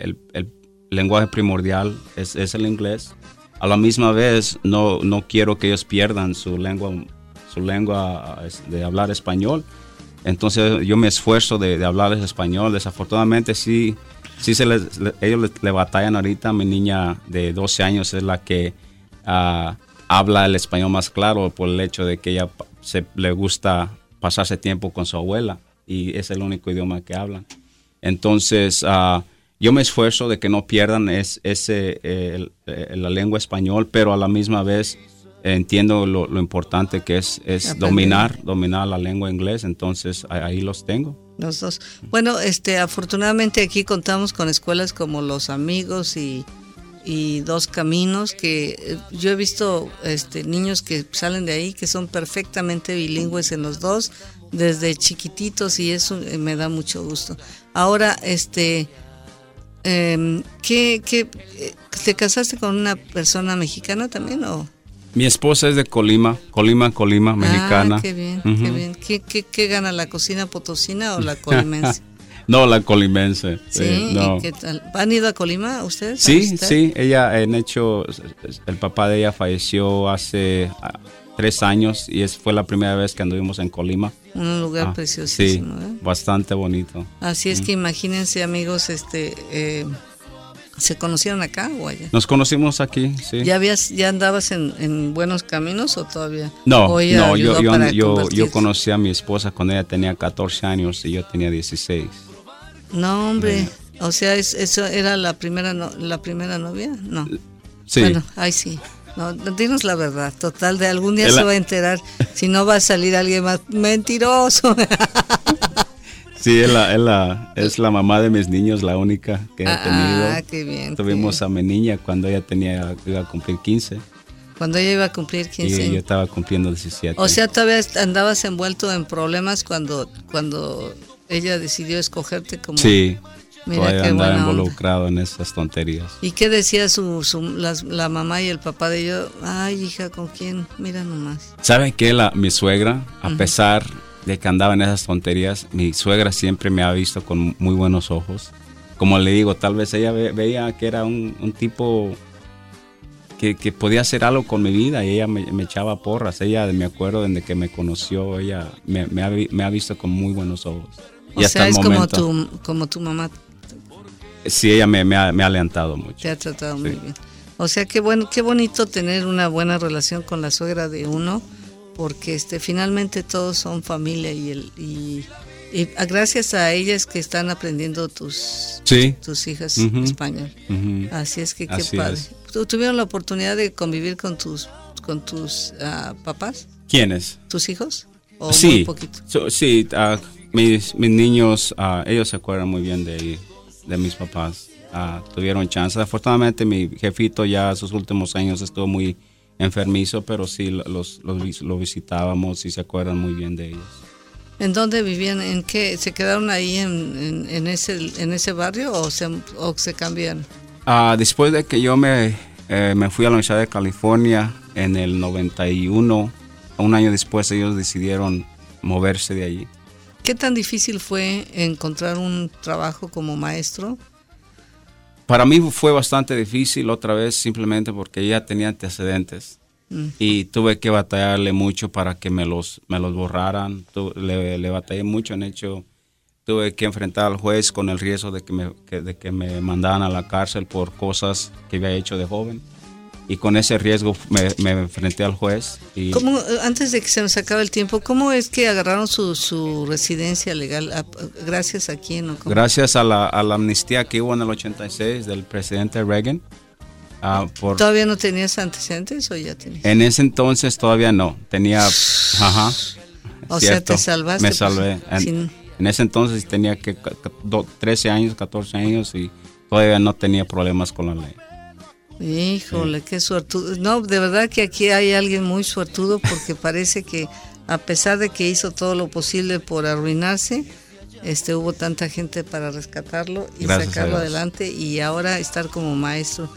el, el, lenguaje primordial es, es, el inglés. A la misma vez no, no quiero que ellos pierdan su lengua, su lengua de hablar español. Entonces yo me esfuerzo de, de hablarles español. Desafortunadamente sí, sí se les, ellos le, batallan ahorita. Mi niña de 12 años es la que uh, habla el español más claro por el hecho de que ella se, le gusta pasarse tiempo con su abuela y es el único idioma que hablan. Entonces, uh, yo me esfuerzo de que no pierdan es, ese, eh, la lengua español, pero a la misma vez entiendo lo, importante que es, es dominar, dominar la lengua inglés, entonces ahí los tengo. Los dos. Bueno, este, afortunadamente aquí contamos con escuelas como Los Amigos y, y Dos Caminos, que eh, yo he visto este, niños que salen de ahí que son perfectamente bilingües en los dos, desde chiquititos y eso eh, me da mucho gusto. Ahora, este, eh, ¿qué, qué, eh, ¿te casaste con una persona mexicana también o...? Mi esposa es de Colima, Colima, Colima, ah, mexicana. Ah, qué bien, qué bien. ¿Qué, qué, qué gana la cocina potosina o la *laughs* colimense? no, la colimense. Sí, qué tal? ¿Han ido a Colima ustedes? Sí, sí, ella han hecho, el papá de ella falleció hace tres años y es, fue la primera vez que anduvimos en Colima. Un lugar ah, preciosísimo. Sí, ¿eh? bastante bonito. Así es que imagínense amigos, este... Eh, ¿Se conocieron acá o allá? Nos conocimos aquí, sí. ¿Ya, habías, ya andabas en, buenos caminos o todavía? No, no yo, yo, yo, conocí a mi esposa cuando ella tenía 14 años y yo tenía 16. No, hombre. O sea, ¿eso era la primera, la primera novia? No. Sí. Bueno, ahí sí. No, dinos la verdad, total, de algún día se va a enterar, si no va a salir alguien más mentiroso. *laughs* Sí, es la, es la, mamá de mis niños, la única que he tenido. Ah, qué bien. Tuvimos a mi niña cuando ella tenía, iba a cumplir 15. Cuando ella iba a cumplir 15. Y yo estaba cumpliendo 17. O sea, todavía andabas envuelto en problemas cuando, cuando ella decidió escogerte como... Sí, Mira andaba involucrado en esas tonterías. ¿Y qué decía su, la mamá y el papá de yo? Ay, hija, ¿con quién? Mira nomás. ¿Saben qué? La, mi suegra, a pesar de que andaba en esas tonterías, mi suegra siempre me ha visto con muy buenos ojos. Como le digo, tal vez ella veía que era un, tipo que, podía hacer algo con mi vida y ella me, echaba porras. Ella, me acuerdo desde que me conoció, ella me, ha, visto con muy buenos ojos. O sea, es como, tu, como tu mamá. Sí, ella me, ha, alentado mucho. Te ha tratado muy bien. O sea, qué, bueno, qué bonito tener una buena relación con la suegra de uno porque este finalmente todos son familia y el y, gracias a ellas que están aprendiendo tus tus hijas español. Así es que qué padre. tuvieron la oportunidad de convivir con tus con tus uh, papás quiénes tus hijos ¿O sí. muy poquito? sí uh, mis, mis niños uh, ellos se acuerdan muy bien de de mis papás tuvieron chance afortunadamente mi jefito ya sus últimos años estuvo muy enfermizo, pero sí los, los, lo visitábamos y se acuerdan muy bien de ellos. ¿En dónde vivían? ¿En qué? ¿Se quedaron ahí en, en, ese, en ese barrio o se, o se cambian? Ah, después de que yo me, eh, me fui a la Universidad de California en el 91, un año después ellos decidieron moverse de allí. ¿Qué tan difícil fue encontrar un trabajo como maestro? Para mí fue bastante difícil otra vez simplemente porque ella tenía antecedentes mm. y tuve que batallarle mucho para que me los, me los borraran. le, le, batallé mucho, en hecho tuve que enfrentar al juez con el riesgo de que me, de que me mandaran a la cárcel por cosas que había hecho de joven y con ese riesgo me, me enfrenté al juez. Y ¿Cómo, antes de que se nos acabe el tiempo, ¿cómo es que agarraron su, su residencia legal? ¿Gracias a quién? O Gracias a la, a la, amnistía que hubo en el 86 del presidente Reagan. Uh, por, ¿Todavía no tenías antecedentes o ya tenías? En ese entonces todavía no. Tenía. Ajá. O sea, te salvaste. Me pues, salvé. en, en, ese entonces tenía que 13 años, 14 años y todavía no tenía problemas con la ley. Híjole, qué suertudo. No, de verdad que aquí hay alguien muy suertudo porque parece que a pesar de que hizo todo lo posible por arruinarse, este hubo tanta gente para rescatarlo y sacarlo adelante y ahora estar como maestro.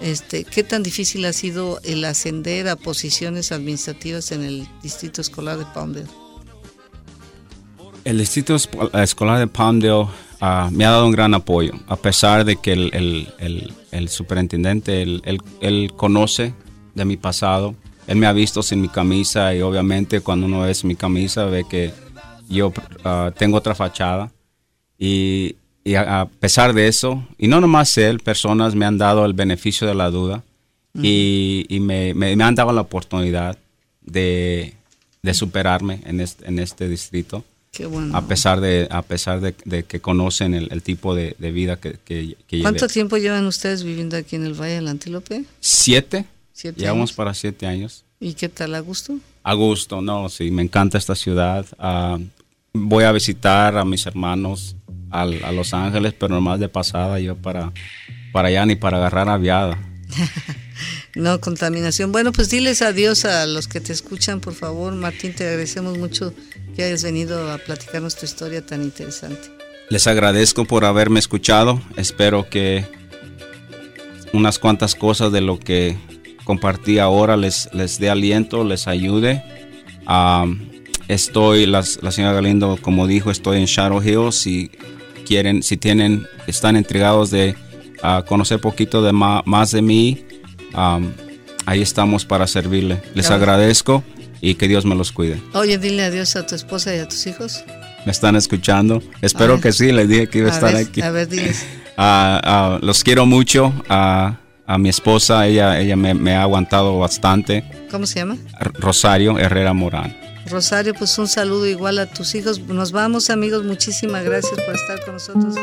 Este, ¿Qué tan difícil ha sido el ascender a posiciones administrativas en el distrito escolar de Palmdale? El distrito escolar de Palmdale ah, me ha dado un gran apoyo, a pesar de que el, superintendente, él, conoce de mi pasado, él me ha visto sin mi camisa y obviamente cuando uno ve mi camisa ve que yo ah, tengo otra fachada y, a, pesar de eso, y no nomás él, personas me han dado el beneficio de la duda y, me, han dado la oportunidad de, superarme en en este distrito. A pesar de, a pesar de, que conocen el, tipo de, vida que, que, ¿Cuánto tiempo llevan ustedes viviendo aquí en el Valle del Antílope? Siete. Llevamos para siete años. ¿Y qué tal? ¿A gusto? A gusto, no, sí, me encanta esta ciudad. Ah, voy a visitar a mis hermanos a, a, Los Ángeles, pero nomás de pasada yo para, para allá ni para agarrar aviada. *laughs* no, contaminación. Bueno, pues diles adiós a los que te escuchan, por favor. Martín, te agradecemos mucho que hayas venido a platicarnos tu historia tan interesante. Les agradezco por haberme escuchado. Espero que unas cuantas cosas de lo que compartí ahora les, les dé aliento, les ayude. estoy, la señora Galindo, como dijo, estoy en Shadow Hill. Si quieren, si tienen, están intrigados de conocer poquito de más, de mí, ahí estamos para servirle. Les agradezco y que Dios me los cuide. Oye, dile adiós a tu esposa y a tus hijos. ¿Me están escuchando? Espero que sí, les dije que iba a, estar aquí. A ver, diles. *laughs* Ah, ah, los quiero mucho. a mi esposa, ella, ella me, ha aguantado bastante. ¿Cómo se llama? Rosario Herrera Morán. Rosario, pues un saludo igual a tus hijos. Nos vamos amigos, muchísimas gracias por estar con nosotros.